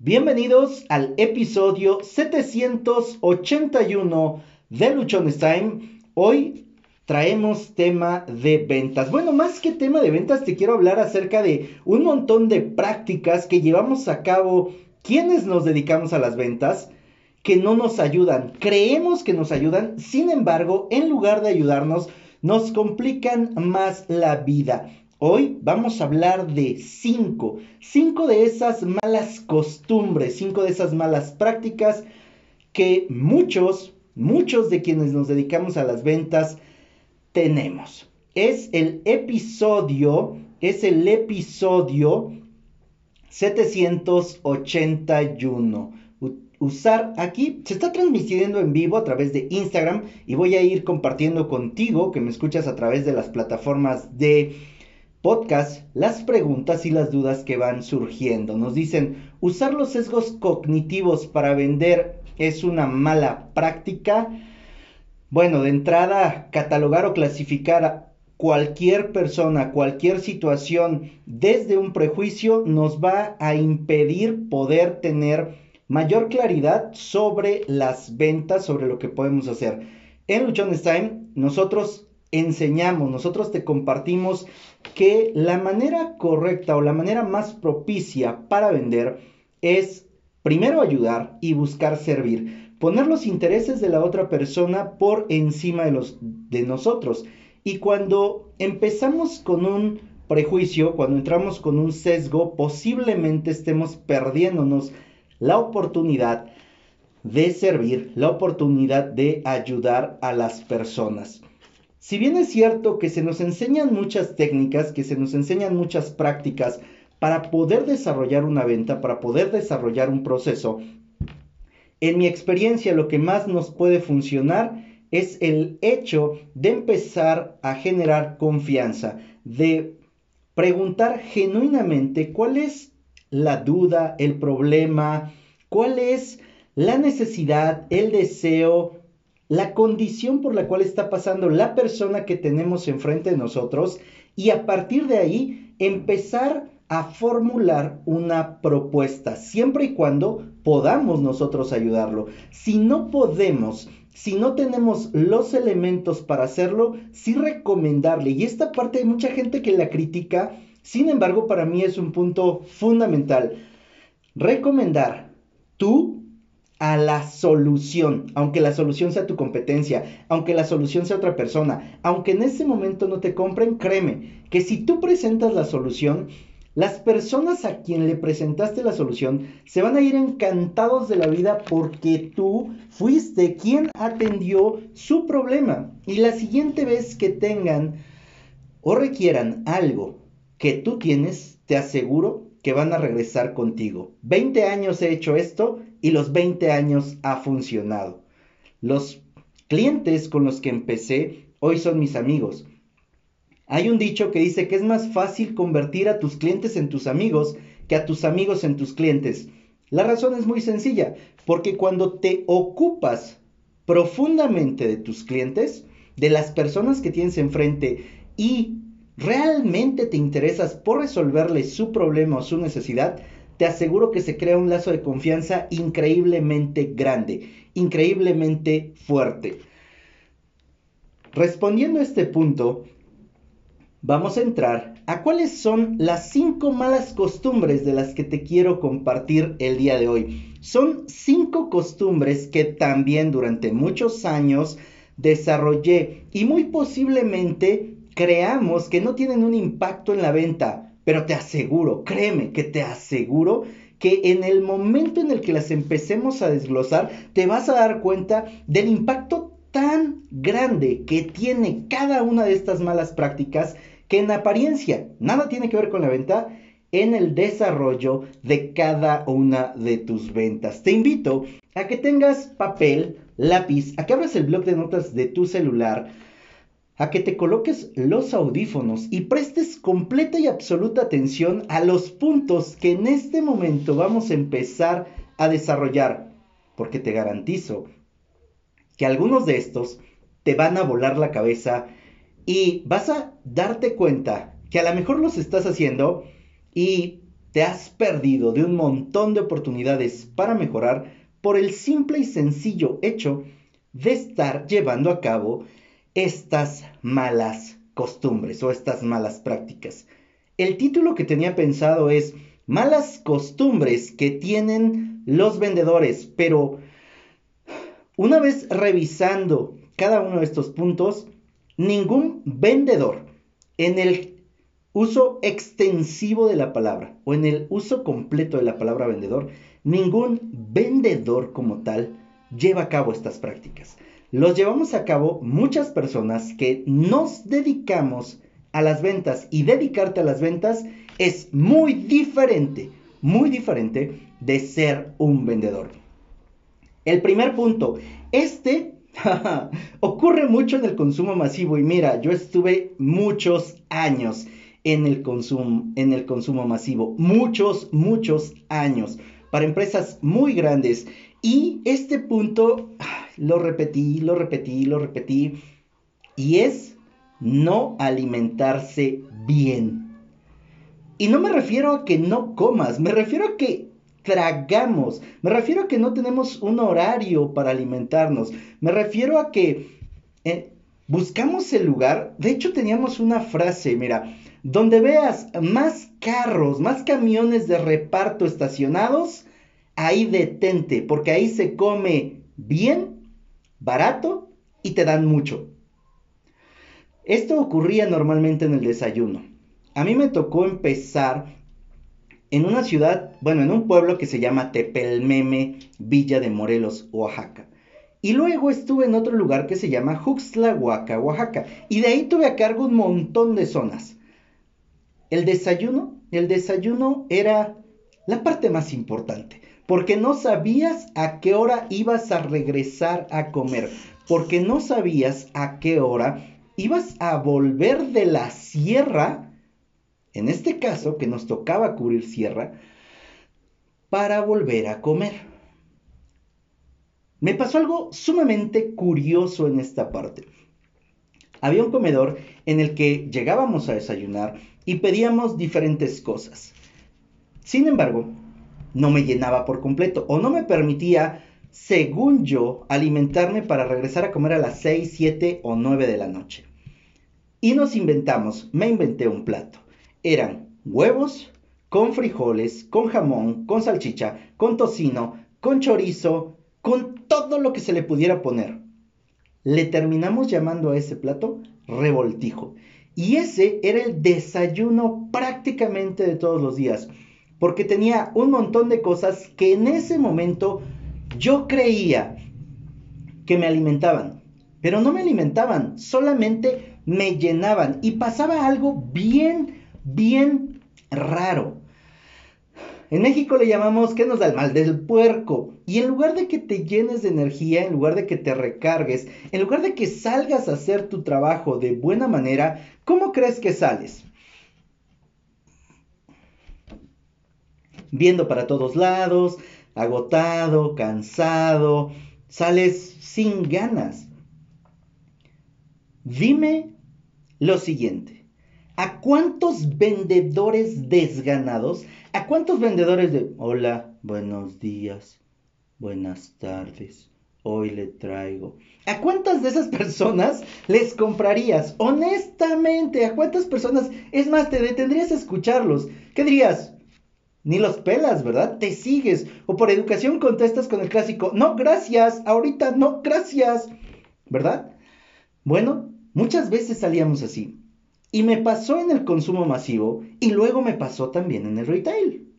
Bienvenidos al episodio 781 de Luchones Time. Hoy traemos tema de ventas. Bueno, más que tema de ventas, te quiero hablar acerca de un montón de prácticas que llevamos a cabo quienes nos dedicamos a las ventas que no nos ayudan. Creemos que nos ayudan, sin embargo, en lugar de ayudarnos, nos complican más la vida. Hoy vamos a hablar de cinco, cinco de esas malas costumbres, cinco de esas malas prácticas que muchos, muchos de quienes nos dedicamos a las ventas tenemos. Es el episodio, es el episodio 781 usar aquí. Se está transmitiendo en vivo a través de Instagram y voy a ir compartiendo contigo que me escuchas a través de las plataformas de podcast las preguntas y las dudas que van surgiendo. Nos dicen, usar los sesgos cognitivos para vender es una mala práctica. Bueno, de entrada, catalogar o clasificar a cualquier persona, cualquier situación desde un prejuicio nos va a impedir poder tener mayor claridad sobre las ventas, sobre lo que podemos hacer. En Luchones Time, nosotros enseñamos, nosotros te compartimos que la manera correcta o la manera más propicia para vender es primero ayudar y buscar servir, poner los intereses de la otra persona por encima de los de nosotros. Y cuando empezamos con un prejuicio, cuando entramos con un sesgo, posiblemente estemos perdiéndonos la oportunidad de servir, la oportunidad de ayudar a las personas. Si bien es cierto que se nos enseñan muchas técnicas, que se nos enseñan muchas prácticas para poder desarrollar una venta, para poder desarrollar un proceso, en mi experiencia lo que más nos puede funcionar es el hecho de empezar a generar confianza, de preguntar genuinamente cuál es la duda, el problema, cuál es la necesidad, el deseo, la condición por la cual está pasando la persona que tenemos enfrente de nosotros y a partir de ahí empezar a formular una propuesta, siempre y cuando podamos nosotros ayudarlo. Si no podemos, si no tenemos los elementos para hacerlo, sí recomendarle. Y esta parte hay mucha gente que la critica, sin embargo, para mí es un punto fundamental. Recomendar tú a la solución, aunque la solución sea tu competencia, aunque la solución sea otra persona, aunque en ese momento no te compren, créeme que si tú presentas la solución, las personas a quien le presentaste la solución se van a ir encantados de la vida porque tú fuiste quien atendió su problema. Y la siguiente vez que tengan o requieran algo que tú tienes, te aseguro que van a regresar contigo. 20 años he hecho esto y los 20 años ha funcionado. Los clientes con los que empecé hoy son mis amigos. Hay un dicho que dice que es más fácil convertir a tus clientes en tus amigos que a tus amigos en tus clientes. La razón es muy sencilla, porque cuando te ocupas profundamente de tus clientes, de las personas que tienes enfrente y realmente te interesas por resolverles su problema o su necesidad, te aseguro que se crea un lazo de confianza increíblemente grande, increíblemente fuerte. Respondiendo a este punto, vamos a entrar a cuáles son las cinco malas costumbres de las que te quiero compartir el día de hoy. Son cinco costumbres que también durante muchos años desarrollé y muy posiblemente creamos que no tienen un impacto en la venta, pero te aseguro, créeme que te aseguro que en el momento en el que las empecemos a desglosar, te vas a dar cuenta del impacto tan grande que tiene cada una de estas malas prácticas que en apariencia nada tiene que ver con la venta en el desarrollo de cada una de tus ventas. Te invito a que tengas papel, lápiz, a que abras el blog de notas de tu celular, a que te coloques los audífonos y prestes completa y absoluta atención a los puntos que en este momento vamos a empezar a desarrollar, porque te garantizo que algunos de estos te van a volar la cabeza y vas a darte cuenta que a lo mejor los estás haciendo y te has perdido de un montón de oportunidades para mejorar por el simple y sencillo hecho de estar llevando a cabo estas malas costumbres o estas malas prácticas. El título que tenía pensado es Malas costumbres que tienen los vendedores, pero una vez revisando cada uno de estos puntos, ningún vendedor en el uso extensivo de la palabra o en el uso completo de la palabra vendedor, ningún vendedor como tal lleva a cabo estas prácticas. Los llevamos a cabo muchas personas que nos dedicamos a las ventas y dedicarte a las ventas es muy diferente, muy diferente de ser un vendedor. El primer punto, este ocurre mucho en el consumo masivo y mira, yo estuve muchos años en el consumo, en el consumo masivo, muchos, muchos años para empresas muy grandes y este punto lo repetí, lo repetí, lo repetí. Y es no alimentarse bien. Y no me refiero a que no comas, me refiero a que tragamos, me refiero a que no tenemos un horario para alimentarnos, me refiero a que eh, buscamos el lugar, de hecho teníamos una frase, mira, donde veas más carros, más camiones de reparto estacionados, ahí detente, porque ahí se come bien, barato y te dan mucho. Esto ocurría normalmente en el desayuno. A mí me tocó empezar en una ciudad, bueno, en un pueblo que se llama Tepelmeme, Villa de Morelos, Oaxaca. Y luego estuve en otro lugar que se llama Juxtlahuaca, Oaxaca. Y de ahí tuve a cargo un montón de zonas. El desayuno, el desayuno era la parte más importante porque no sabías a qué hora ibas a regresar a comer, porque no sabías a qué hora ibas a volver de la sierra, en este caso que nos tocaba cubrir sierra, para volver a comer. Me pasó algo sumamente curioso en esta parte. Había un comedor en el que llegábamos a desayunar y pedíamos diferentes cosas. Sin embargo, no me llenaba por completo o no me permitía, según yo, alimentarme para regresar a comer a las 6, 7 o 9 de la noche. Y nos inventamos, me inventé un plato. Eran huevos con frijoles, con jamón, con salchicha, con tocino, con chorizo, con todo lo que se le pudiera poner. Le terminamos llamando a ese plato revoltijo. Y ese era el desayuno prácticamente de todos los días porque tenía un montón de cosas que en ese momento yo creía que me alimentaban, pero no me alimentaban, solamente me llenaban y pasaba algo bien, bien raro. En México le llamamos ¿qué nos da el mal del puerco? Y en lugar de que te llenes de energía, en lugar de que te recargues, en lugar de que salgas a hacer tu trabajo de buena manera, ¿cómo crees que sales? Viendo para todos lados, agotado, cansado, sales sin ganas. Dime lo siguiente, ¿a cuántos vendedores desganados, a cuántos vendedores de hola, buenos días, buenas tardes, hoy le traigo. ¿A cuántas de esas personas les comprarías? Honestamente, ¿a cuántas personas? Es más, te detendrías a escucharlos. ¿Qué dirías? Ni los pelas, ¿verdad? Te sigues. O por educación contestas con el clásico, no, gracias, ahorita no, gracias, ¿verdad? Bueno, muchas veces salíamos así. Y me pasó en el consumo masivo y luego me pasó también en el retail.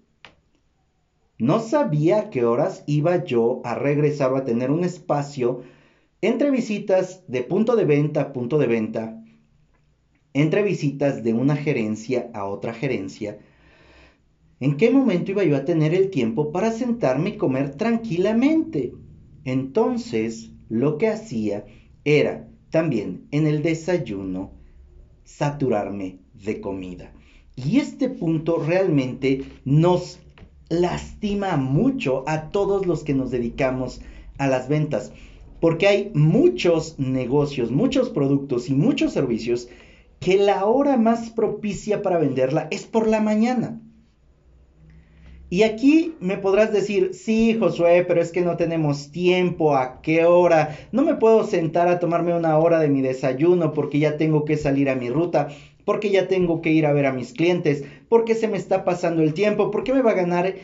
No sabía a qué horas iba yo a regresar o a tener un espacio entre visitas de punto de venta a punto de venta, entre visitas de una gerencia a otra gerencia, ¿En qué momento iba yo a tener el tiempo para sentarme y comer tranquilamente? Entonces, lo que hacía era también en el desayuno saturarme de comida. Y este punto realmente nos lastima mucho a todos los que nos dedicamos a las ventas, porque hay muchos negocios, muchos productos y muchos servicios que la hora más propicia para venderla es por la mañana. Y aquí me podrás decir, sí, Josué, pero es que no tenemos tiempo, ¿a qué hora? No me puedo sentar a tomarme una hora de mi desayuno porque ya tengo que salir a mi ruta, porque ya tengo que ir a ver a mis clientes, porque se me está pasando el tiempo, porque me va a ganar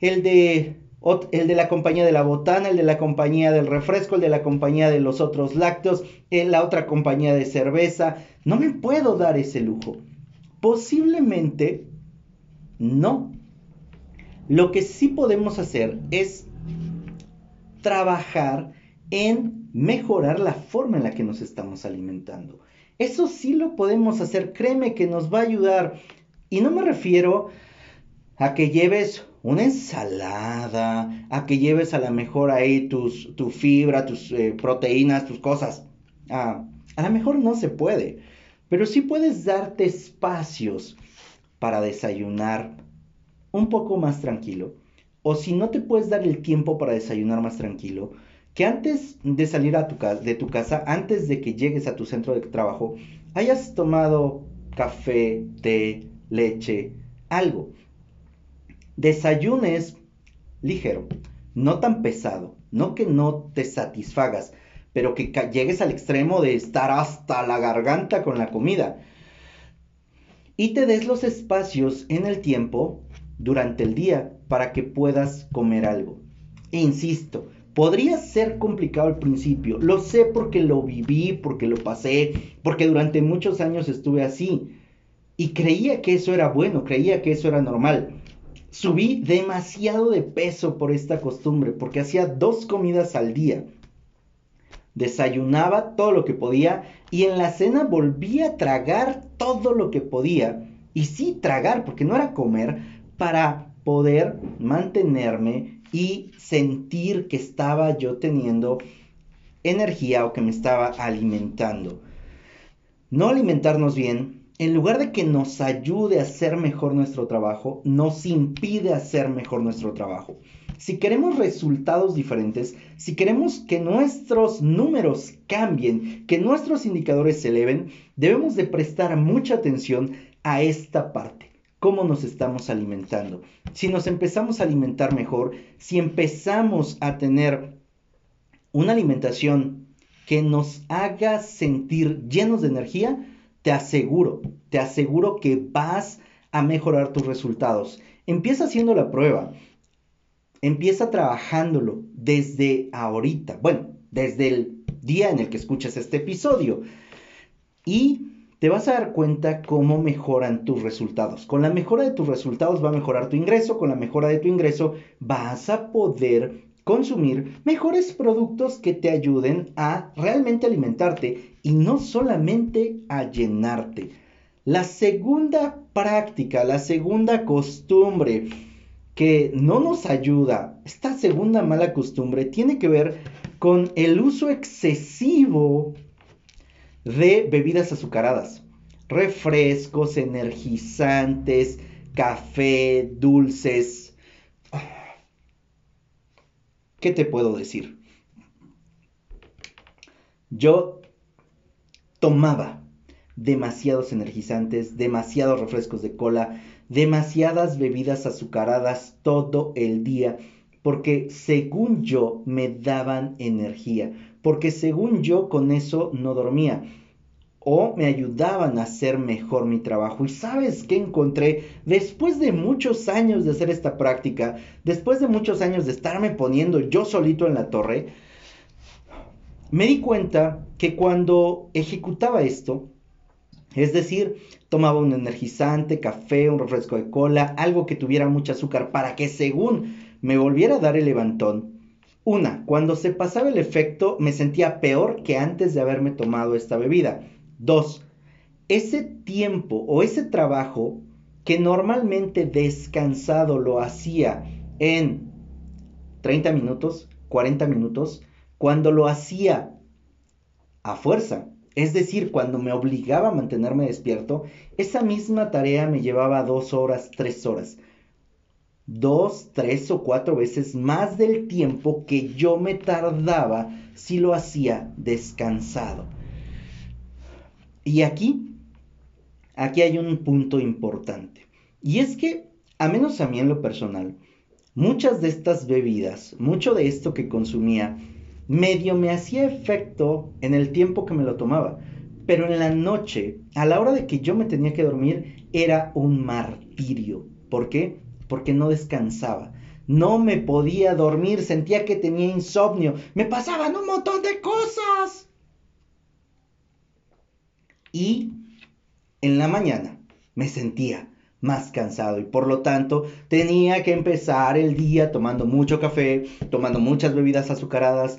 el de el de la compañía de la botana, el de la compañía del refresco, el de la compañía de los otros lácteos, la otra compañía de cerveza. No me puedo dar ese lujo. Posiblemente no. Lo que sí podemos hacer es trabajar en mejorar la forma en la que nos estamos alimentando. Eso sí lo podemos hacer, créeme que nos va a ayudar. Y no me refiero a que lleves una ensalada, a que lleves a lo mejor ahí tus, tu fibra, tus eh, proteínas, tus cosas. Ah, a lo mejor no se puede, pero sí puedes darte espacios para desayunar un poco más tranquilo. O si no te puedes dar el tiempo para desayunar más tranquilo, que antes de salir a tu de tu casa, antes de que llegues a tu centro de trabajo, hayas tomado café, té, leche, algo Desayunes ligero, no tan pesado, no que no te satisfagas, pero que llegues al extremo de estar hasta la garganta con la comida. Y te des los espacios en el tiempo durante el día para que puedas comer algo. insisto, podría ser complicado al principio, lo sé porque lo viví, porque lo pasé, porque durante muchos años estuve así. Y creía que eso era bueno, creía que eso era normal subí demasiado de peso por esta costumbre, porque hacía dos comidas al día. Desayunaba todo lo que podía y en la cena volvía a tragar todo lo que podía. Y sí tragar, porque no era comer, para poder mantenerme y sentir que estaba yo teniendo energía o que me estaba alimentando. No alimentarnos bien en lugar de que nos ayude a hacer mejor nuestro trabajo, nos impide hacer mejor nuestro trabajo. Si queremos resultados diferentes, si queremos que nuestros números cambien, que nuestros indicadores se eleven, debemos de prestar mucha atención a esta parte cómo nos estamos alimentando. Si nos empezamos a alimentar mejor, si empezamos a tener una alimentación que nos haga sentir llenos de energía, te aseguro, te aseguro que vas a mejorar tus resultados. Empieza haciendo la prueba. Empieza trabajándolo desde ahorita. Bueno, desde el día en el que escuchas este episodio. Y te vas a dar cuenta cómo mejoran tus resultados. Con la mejora de tus resultados va a mejorar tu ingreso. Con la mejora de tu ingreso vas a poder consumir mejores productos que te ayuden a realmente alimentarte y no solamente a llenarte. La segunda práctica, la segunda costumbre que no nos ayuda, esta segunda mala costumbre tiene que ver con el uso excesivo de bebidas azucaradas, refrescos, energizantes, café, dulces, ¿qué te puedo decir? Yo tomaba demasiados energizantes, demasiados refrescos de cola, demasiadas bebidas azucaradas todo el día, porque según yo me daban energía, porque según yo con eso no dormía o me ayudaban a hacer mejor mi trabajo. Y sabes qué encontré después de muchos años de hacer esta práctica, después de muchos años de estarme poniendo yo solito en la torre, me di cuenta que cuando ejecutaba esto, es decir, tomaba un energizante, café, un refresco de cola, algo que tuviera mucho azúcar para que según me volviera a dar el levantón, una, cuando se pasaba el efecto me sentía peor que antes de haberme tomado esta bebida. Dos, ese tiempo o ese trabajo que normalmente descansado lo hacía en 30 minutos, 40 minutos, cuando lo hacía a fuerza, es decir, cuando me obligaba a mantenerme despierto, esa misma tarea me llevaba dos horas, tres horas. Dos, tres o cuatro veces más del tiempo que yo me tardaba si lo hacía descansado. Y aquí, aquí hay un punto importante. Y es que a menos a mí en lo personal, muchas de estas bebidas, mucho de esto que consumía, medio me hacía efecto en el tiempo que me lo tomaba. Pero en la noche, a la hora de que yo me tenía que dormir, era un martirio. ¿Por qué? Porque no descansaba. No me podía dormir, sentía que tenía insomnio. Me pasaban un montón de cosas. Y en la mañana me sentía más cansado y por lo tanto tenía que empezar el día tomando mucho café, tomando muchas bebidas azucaradas,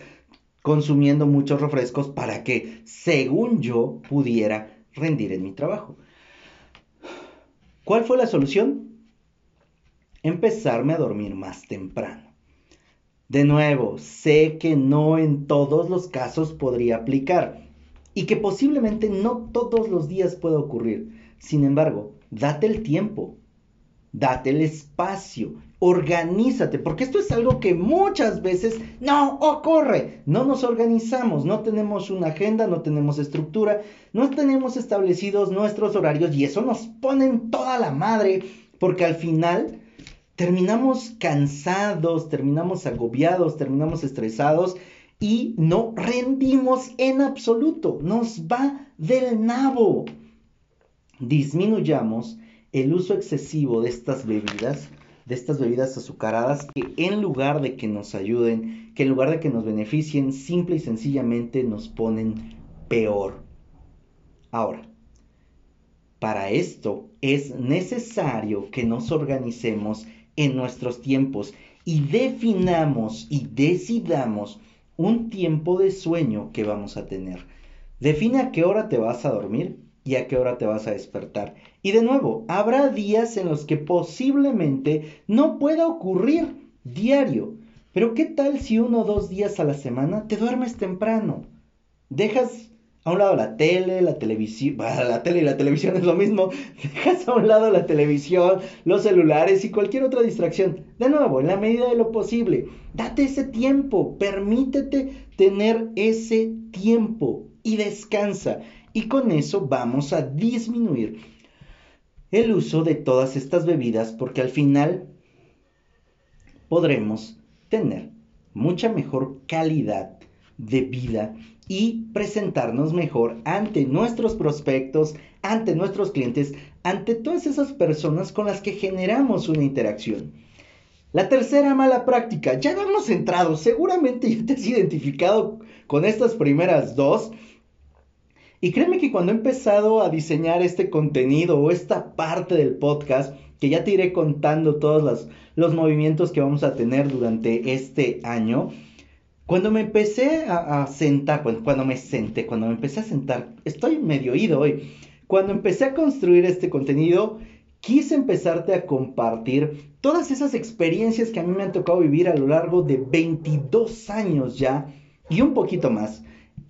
consumiendo muchos refrescos para que, según yo, pudiera rendir en mi trabajo. ¿Cuál fue la solución? Empezarme a dormir más temprano. De nuevo, sé que no en todos los casos podría aplicar y que posiblemente no todos los días pueda ocurrir. Sin embargo, date el tiempo, date el espacio, organízate, porque esto es algo que muchas veces no ocurre. No nos organizamos, no tenemos una agenda, no tenemos estructura, no tenemos establecidos nuestros horarios y eso nos pone en toda la madre, porque al final terminamos cansados, terminamos agobiados, terminamos estresados y no rendimos en absoluto, nos va del nabo disminuyamos el uso excesivo de estas bebidas, de estas bebidas azucaradas, que en lugar de que nos ayuden, que en lugar de que nos beneficien, simple y sencillamente nos ponen peor. Ahora, para esto es necesario que nos organicemos en nuestros tiempos y definamos y decidamos un tiempo de sueño que vamos a tener. Define a qué hora te vas a dormir y a qué hora te vas a despertar. Y de nuevo, habrá días en los que posiblemente no pueda ocurrir diario. Pero ¿qué tal si uno o dos días a la semana te duermes temprano? Dejas a un lado la tele, la televisión, la tele y la televisión es lo mismo. Dejas a un lado la televisión, los celulares y cualquier otra distracción. De nuevo, en la medida de lo posible, date ese tiempo, permítete tener ese tiempo y descansa. Y con eso vamos a disminuir el uso de todas estas bebidas porque al final podremos tener mucha mejor calidad de vida y presentarnos mejor ante nuestros prospectos, ante nuestros clientes, ante todas esas personas con las que generamos una interacción. La tercera mala práctica, ya no hemos entrado, seguramente ya te has identificado con estas primeras dos, y créeme que cuando he empezado a diseñar este contenido o esta parte del podcast, que ya te iré contando todos los, los movimientos que vamos a tener durante este año, cuando me empecé a, sentar, cuando me senté, cuando me empecé a sentar, estoy medio oído hoy, cuando empecé a construir este contenido, quise empezarte a compartir todas esas experiencias que a mí me han tocado vivir a lo largo de 22 años ya y un poquito más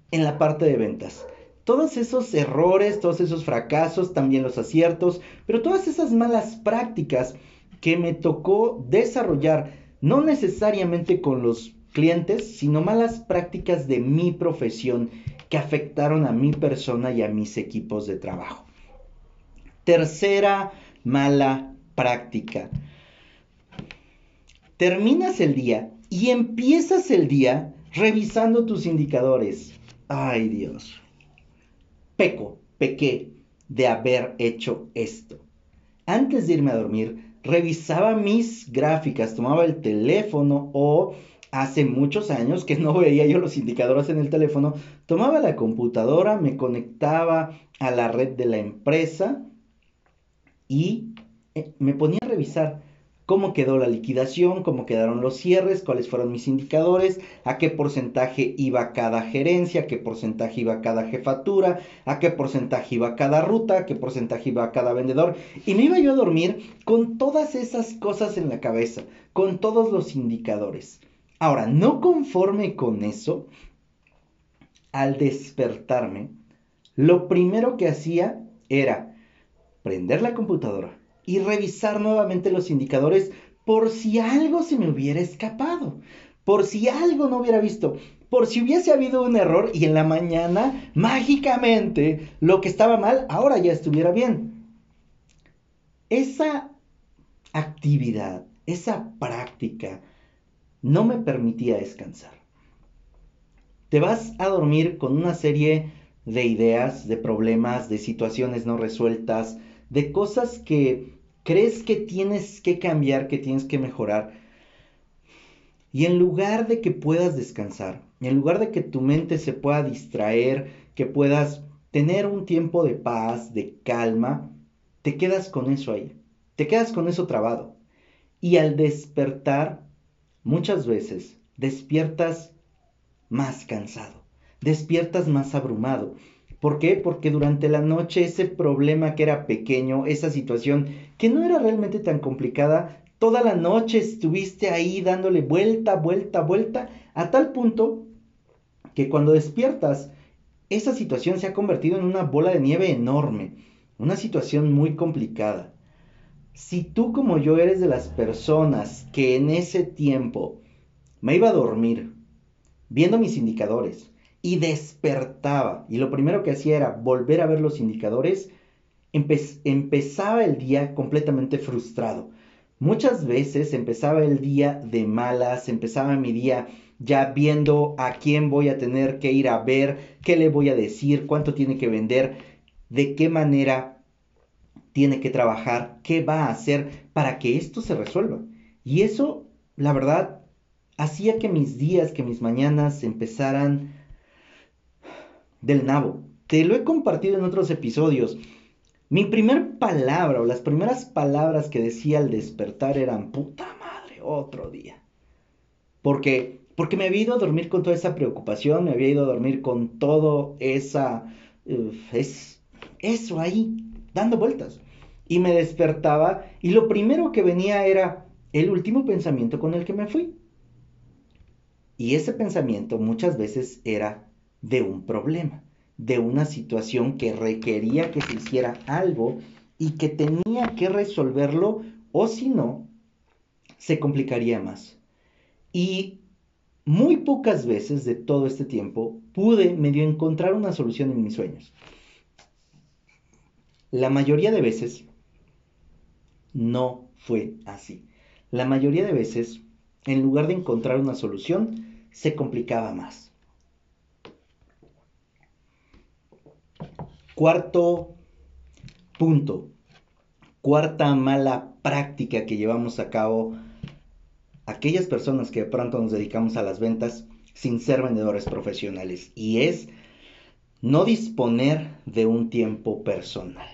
en la parte de ventas. Todos esos errores, todos esos fracasos, también los aciertos, pero todas esas malas prácticas que me tocó desarrollar, no necesariamente con los clientes, sino malas prácticas de mi profesión que afectaron a mi persona y a mis equipos de trabajo. Tercera mala práctica. Terminas el día y empiezas el día revisando tus indicadores. Ay Dios peco, pequé de haber hecho esto. Antes de irme a dormir, revisaba mis gráficas, tomaba el teléfono o hace muchos años que no veía yo los indicadores en el teléfono, tomaba la computadora, me conectaba a la red de la empresa y eh, me ponía a revisar cómo quedó la liquidación, cómo quedaron los cierres, cuáles fueron mis indicadores, a qué porcentaje iba cada gerencia, a qué porcentaje iba cada jefatura, a qué porcentaje iba cada ruta, a qué porcentaje iba cada vendedor. Y me iba yo a dormir con todas esas cosas en la cabeza, con todos los indicadores. Ahora, no conforme con eso, al despertarme, lo primero que hacía era prender la computadora y revisar nuevamente los indicadores por si algo se me hubiera escapado, por si algo no hubiera visto, por si hubiese habido un error y en la mañana mágicamente lo que estaba mal ahora ya estuviera bien. Esa actividad, esa práctica, no me permitía descansar. Te vas a dormir con una serie de ideas, de problemas, de situaciones no resueltas, de cosas que crees que tienes que cambiar, que tienes que mejorar. Y en lugar de que puedas descansar, en lugar de que tu mente se pueda distraer, que puedas tener un tiempo de paz, de calma, te quedas con eso ahí, te quedas con eso trabado. Y al despertar, muchas veces despiertas más cansado, despiertas más abrumado. ¿Por qué? Porque durante la noche ese problema que era pequeño, esa situación que no era realmente tan complicada, toda la noche estuviste ahí dándole vuelta, vuelta, vuelta, a tal punto que cuando despiertas, esa situación se ha convertido en una bola de nieve enorme, una situación muy complicada. Si tú como yo eres de las personas que en ese tiempo me iba a dormir viendo mis indicadores y despertaba y lo primero que hacía era volver a ver los indicadores, empezaba el día completamente frustrado. Muchas veces empezaba el día de malas, empezaba mi día ya viendo a quién voy a tener que ir a ver, qué le voy a decir, cuánto tiene que vender, de qué manera tiene que trabajar, qué va a hacer para que esto se resuelva. Y eso, la verdad, hacía que mis días, que mis mañanas empezaran del nabo. Te lo he compartido en otros episodios. Mi primer palabra o las primeras palabras que decía al despertar eran puta madre, otro día. Porque porque me había ido a dormir con toda esa preocupación, me había ido a dormir con todo esa es eso ahí dando vueltas. Y me despertaba y lo primero que venía era el último pensamiento con el que me fui. Y ese pensamiento muchas veces era de un problema, de una situación que requería que se hiciera algo y que tenía que resolverlo o si no, se complicaría más. Y muy pocas veces de todo este tiempo pude medio encontrar una solución en mis sueños. La mayoría de veces no fue así. La mayoría de veces, en lugar de encontrar una solución, se complicaba más. Cuarto punto, cuarta mala práctica que llevamos a cabo aquellas personas que de pronto nos dedicamos a las ventas sin ser vendedores profesionales y es no disponer de un tiempo personal.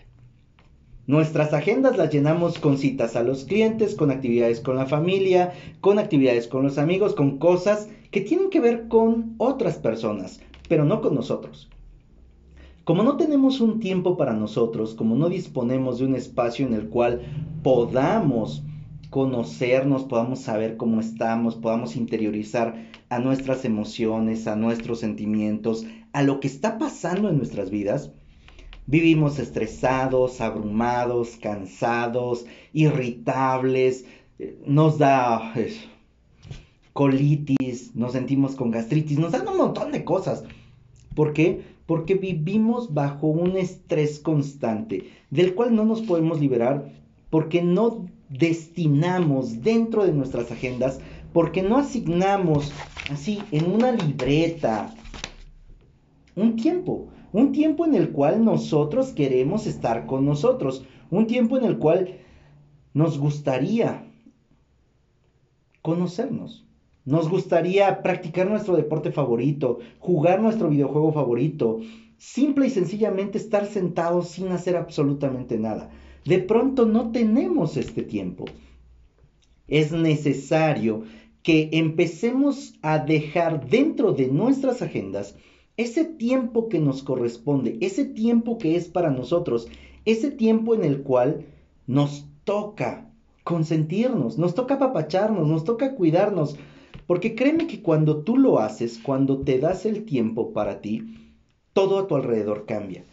Nuestras agendas las llenamos con citas a los clientes, con actividades con la familia, con actividades con los amigos, con cosas que tienen que ver con otras personas, pero no con nosotros. Como no tenemos un tiempo para nosotros, como no disponemos de un espacio en el cual podamos conocernos, podamos saber cómo estamos, podamos interiorizar a nuestras emociones, a nuestros sentimientos, a lo que está pasando en nuestras vidas, vivimos estresados, abrumados, cansados, irritables, eh, nos da colitis, nos sentimos con gastritis, nos dan un montón de cosas. ¿Por qué? Porque vivimos bajo un estrés constante, del cual no nos podemos liberar porque no destinamos dentro de nuestras agendas, porque no asignamos así en una libreta un tiempo, un tiempo en el cual nosotros queremos estar con nosotros, un tiempo en el cual nos gustaría conocernos, nos gustaría practicar nuestro deporte favorito, jugar nuestro videojuego favorito, simple y sencillamente estar sentados sin hacer absolutamente nada. De pronto no tenemos este tiempo. Es necesario que empecemos a dejar dentro de nuestras agendas ese tiempo que nos corresponde, ese tiempo que es para nosotros, ese tiempo en el cual nos toca consentirnos, nos toca apapacharnos, nos toca cuidarnos, porque créeme que cuando tú lo haces, cuando te das el tiempo para ti, todo a tu alrededor cambia.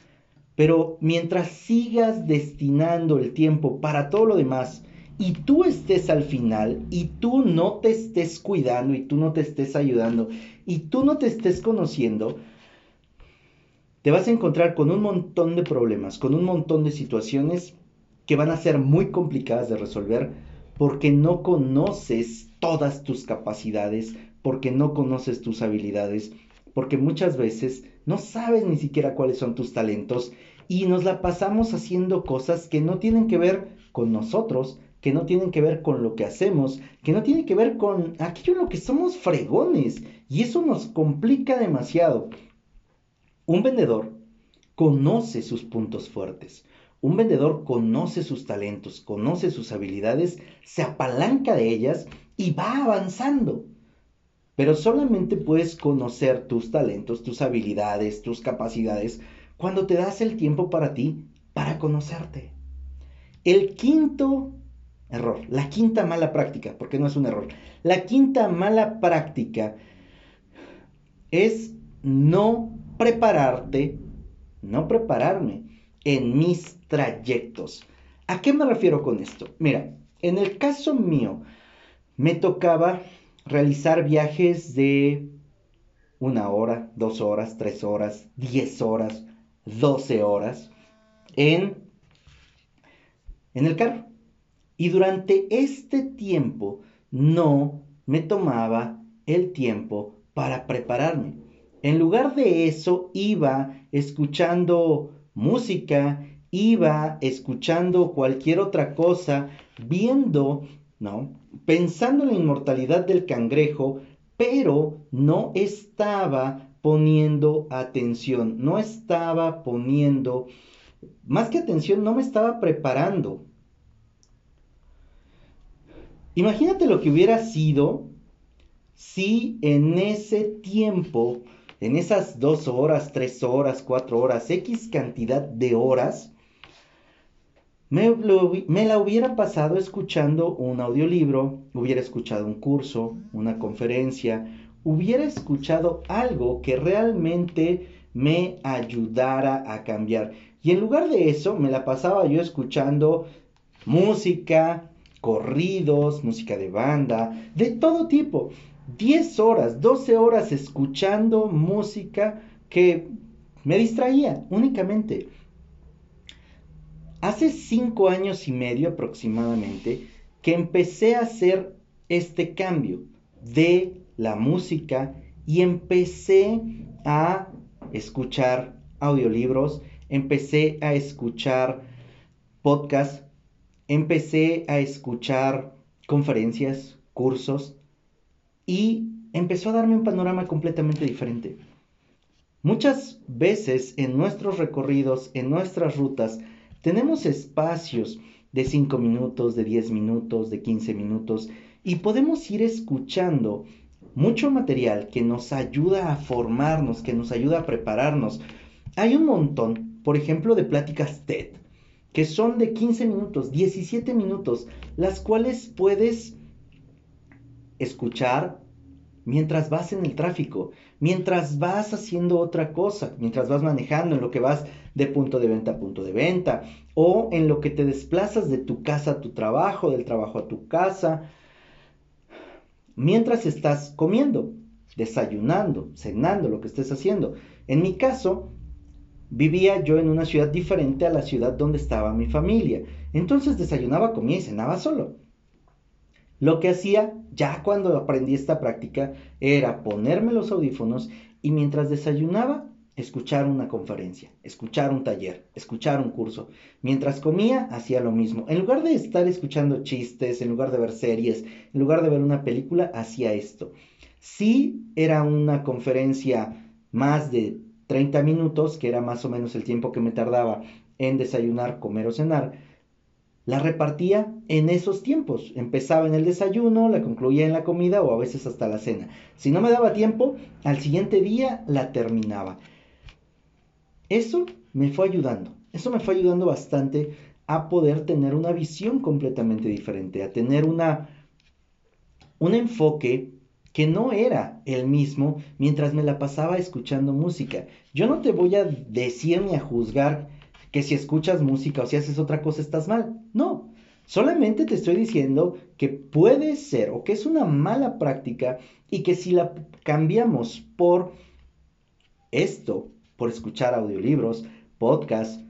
Pero mientras sigas destinando el tiempo para todo lo demás y tú estés al final y tú no te estés cuidando y tú no te estés ayudando y tú no te estés conociendo, te vas a encontrar con un montón de problemas, con un montón de situaciones que van a ser muy complicadas de resolver porque no conoces todas tus capacidades, porque no conoces tus habilidades, porque muchas veces no sabes ni siquiera cuáles son tus talentos y nos la pasamos haciendo cosas que no tienen que ver con nosotros, que no tienen que ver con lo que hacemos, que no tienen que ver con aquello en lo que somos fregones y eso nos complica demasiado. Un vendedor conoce sus puntos fuertes. Un vendedor conoce sus talentos, conoce sus habilidades, se apalanca de ellas y va avanzando. Pero solamente puedes conocer tus talentos, tus habilidades, tus capacidades cuando te das el tiempo para ti, para conocerte. El quinto error, la quinta mala práctica, porque no es un error, la quinta mala práctica es no prepararte, no prepararme en mis trayectos. ¿A qué me refiero con esto? Mira, en el caso mío, me tocaba realizar viajes de una hora, dos horas, tres horas, diez horas, doce horas en, en el carro. Y durante este tiempo no me tomaba el tiempo para prepararme. En lugar de eso, iba escuchando música, iba escuchando cualquier otra cosa, viendo, ¿no? Pensando en la inmortalidad del cangrejo, pero no estaba poniendo atención, no estaba poniendo, más que atención, no me estaba preparando. Imagínate lo que hubiera sido si en ese tiempo, en esas dos horas, tres horas, cuatro horas, X cantidad de horas, me, la hubiera pasado escuchando un audiolibro, hubiera escuchado un curso, una conferencia, hubiera escuchado algo que realmente me ayudara a cambiar. Y en lugar de eso, me la pasaba yo escuchando música, corridos, música de banda, de todo tipo. 10 horas, 12 horas escuchando música que me distraía únicamente. Hace cinco años y medio aproximadamente que empecé a hacer este cambio de la música y empecé a escuchar audiolibros, empecé a escuchar podcasts, empecé a escuchar conferencias, cursos y empezó a darme un panorama completamente diferente. Muchas veces en nuestros recorridos, en nuestras rutas, tenemos espacios de 5 minutos, de 10 minutos, de 15 minutos y podemos ir escuchando mucho material que nos ayuda a formarnos, que nos ayuda a prepararnos. Hay un montón, por ejemplo, de pláticas TED, que son de 15 minutos, 17 minutos, las cuales puedes escuchar mientras vas en el tráfico, mientras vas haciendo otra cosa, mientras vas manejando, en lo que vas de punto de venta a punto de venta, o en lo que te desplazas de tu casa a tu trabajo, del trabajo a tu casa, mientras estás comiendo, desayunando, cenando, lo que estés haciendo. En mi caso, vivía yo en una ciudad diferente a la ciudad donde estaba mi familia. Entonces desayunaba, comía y cenaba solo. Lo que hacía ya cuando aprendí esta práctica era ponerme los audífonos y mientras desayunaba escuchar una conferencia, escuchar un taller, escuchar un curso. Mientras comía hacía lo mismo. En lugar de estar escuchando chistes, en lugar de ver series, en lugar de ver una película, hacía esto. Si era una conferencia más de 30 minutos, que era más o menos el tiempo que me tardaba en desayunar, comer o cenar, la repartía en esos tiempos. Empezaba en el desayuno, la concluía en la comida o a veces hasta la cena. Si no me daba tiempo, al siguiente día la terminaba. Eso me fue ayudando. Eso me fue ayudando bastante a poder tener una visión completamente diferente, a tener una un enfoque que no era el mismo mientras me la pasaba escuchando música. Yo no te voy a decir ni a juzgar que si escuchas música o si haces otra cosa estás mal. No, solamente te estoy diciendo que puede ser o que es una mala práctica y que si la cambiamos por esto, por escuchar audiolibros, podcasts,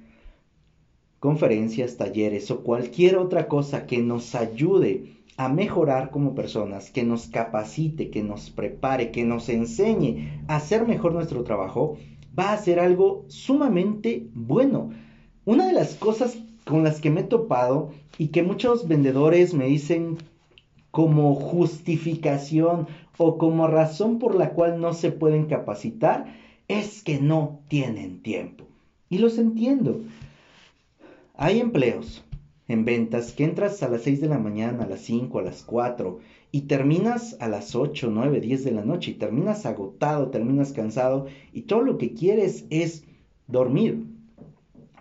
conferencias, talleres o cualquier otra cosa que nos ayude a mejorar como personas, que nos capacite, que nos prepare, que nos enseñe a hacer mejor nuestro trabajo, va a ser algo sumamente bueno. Una de las cosas con las que me he topado y que muchos vendedores me dicen como justificación o como razón por la cual no se pueden capacitar es que no tienen tiempo. Y los entiendo. Hay empleos en ventas que entras a las 6 de la mañana, a las 5, a las 4 y terminas a las 8, 9, 10 de la noche y terminas agotado, terminas cansado y todo lo que quieres es dormir.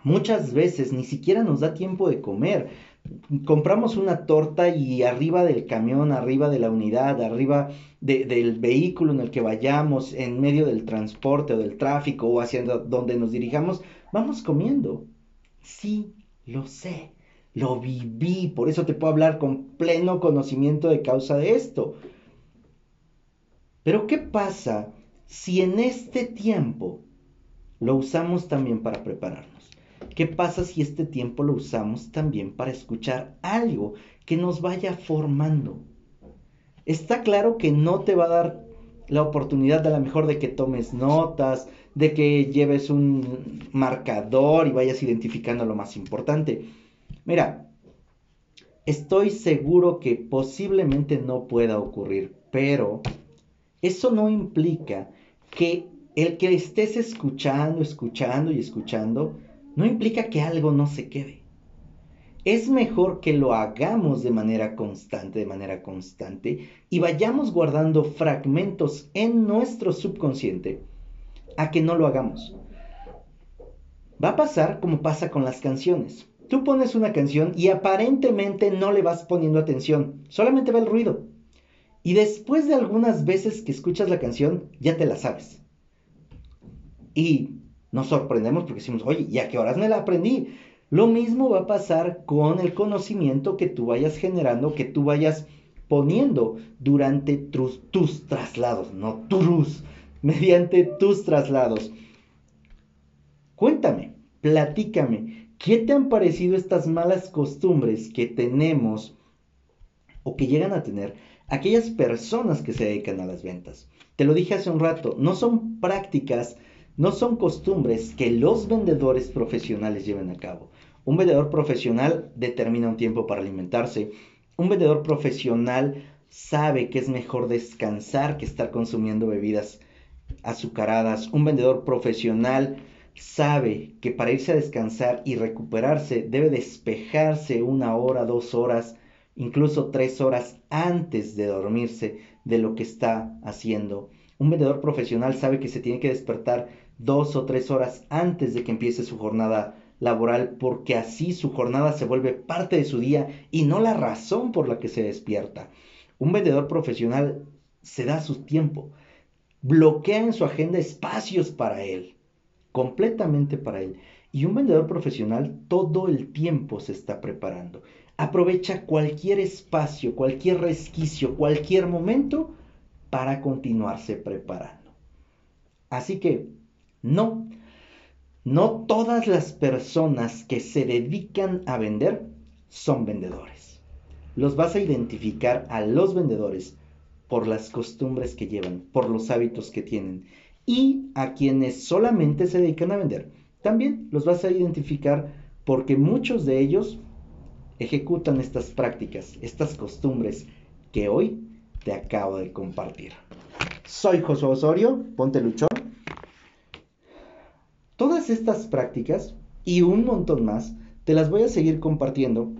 Muchas veces ni siquiera nos da tiempo de comer. Compramos una torta y arriba del camión, arriba de la unidad, arriba del vehículo en el que vayamos, en medio del transporte o del tráfico o hacia donde nos dirijamos, vamos comiendo. Sí, lo sé lo viví, por eso te puedo hablar con pleno conocimiento de causa de esto. Pero ¿qué pasa si en este tiempo lo usamos también para prepararnos? ¿Qué pasa si este tiempo lo usamos también para escuchar algo que nos vaya formando? Está claro que no te va a dar la oportunidad a lo mejor de que tomes notas, de que lleves un marcador y vayas identificando lo más importante. Mira, estoy seguro que posiblemente no pueda ocurrir, pero eso no implica que el que estés escuchando, escuchando y escuchando, no implica que algo no se quede. Es mejor que lo hagamos de manera constante, de manera constante, y vayamos guardando fragmentos en nuestro subconsciente a que no lo hagamos. Va a pasar como pasa con las canciones. Tú pones una canción y aparentemente no le vas poniendo atención, solamente va el ruido. Y después de algunas veces que escuchas la canción, ya te la sabes. Y nos sorprendemos porque decimos, oye, ¿y a qué horas me la aprendí? Lo mismo va a pasar con el conocimiento que tú vayas generando, que tú vayas poniendo durante tus, tus traslados, no turus, mediante tus traslados. Cuéntame, platícame, ¿Qué te han parecido estas malas costumbres que tenemos o que llegan a tener aquellas personas que se dedican a las ventas? Te lo dije hace un rato, no son prácticas, no son costumbres que los vendedores profesionales lleven a cabo. Un vendedor profesional determina un tiempo para alimentarse. Un vendedor profesional sabe que es mejor descansar que estar consumiendo bebidas azucaradas. Un vendedor profesional sabe que para irse a descansar y recuperarse debe despejarse una hora, dos horas, incluso tres horas antes de dormirse de lo que está haciendo. Un vendedor profesional sabe que se tiene que despertar dos o tres horas antes de que empiece su jornada laboral porque así su jornada se vuelve parte de su día y no la razón por la que se despierta. Un vendedor profesional se da su tiempo, bloquea en su agenda espacios para él completamente para él. Y un vendedor profesional todo el tiempo se está preparando. Aprovecha cualquier espacio, cualquier resquicio, cualquier momento para continuarse preparando. Así que, no, no todas las personas que se dedican a vender son vendedores. Los vas a identificar a los vendedores por las costumbres que llevan, por los hábitos que tienen y a quienes solamente se dedican a vender. También los vas a identificar porque muchos de ellos ejecutan estas prácticas, estas costumbres que hoy te acabo de compartir. Soy Josué Osorio, ponte luchón. Todas estas prácticas y un montón más te las voy a seguir compartiendo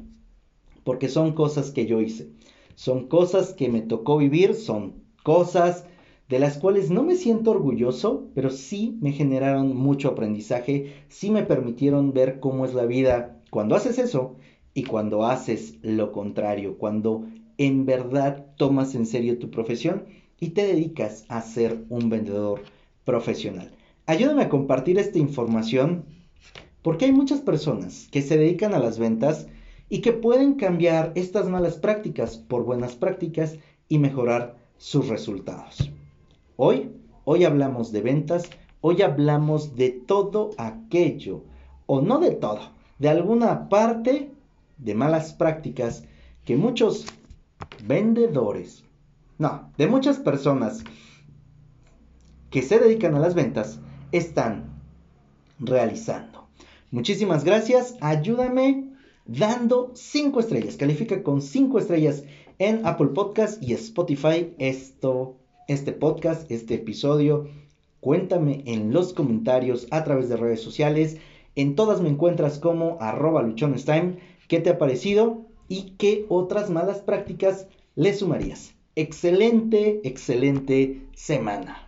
porque son cosas que yo hice. Son cosas que me tocó vivir, son cosas de las cuales no me siento orgulloso, pero sí me generaron mucho aprendizaje, sí me permitieron ver cómo es la vida cuando haces eso y cuando haces lo contrario, cuando en verdad tomas en serio tu profesión y te dedicas a ser un vendedor profesional. Ayúdame a compartir esta información porque hay muchas personas que se dedican a las ventas y que pueden cambiar estas malas prácticas por buenas prácticas y mejorar sus resultados. Hoy, hoy hablamos de ventas, hoy hablamos de todo aquello, o no de todo, de alguna parte de malas prácticas que muchos vendedores, no, de muchas personas que se dedican a las ventas están realizando. Muchísimas gracias, ayúdame dando 5 estrellas, califica con 5 estrellas en Apple Podcast y Spotify esto, este podcast, este episodio. Cuéntame en los comentarios a través de redes sociales. En todas me encuentras como arroba luchonestime. ¿Qué te ha parecido? ¿Y qué otras malas prácticas le sumarías? Excelente, excelente semana.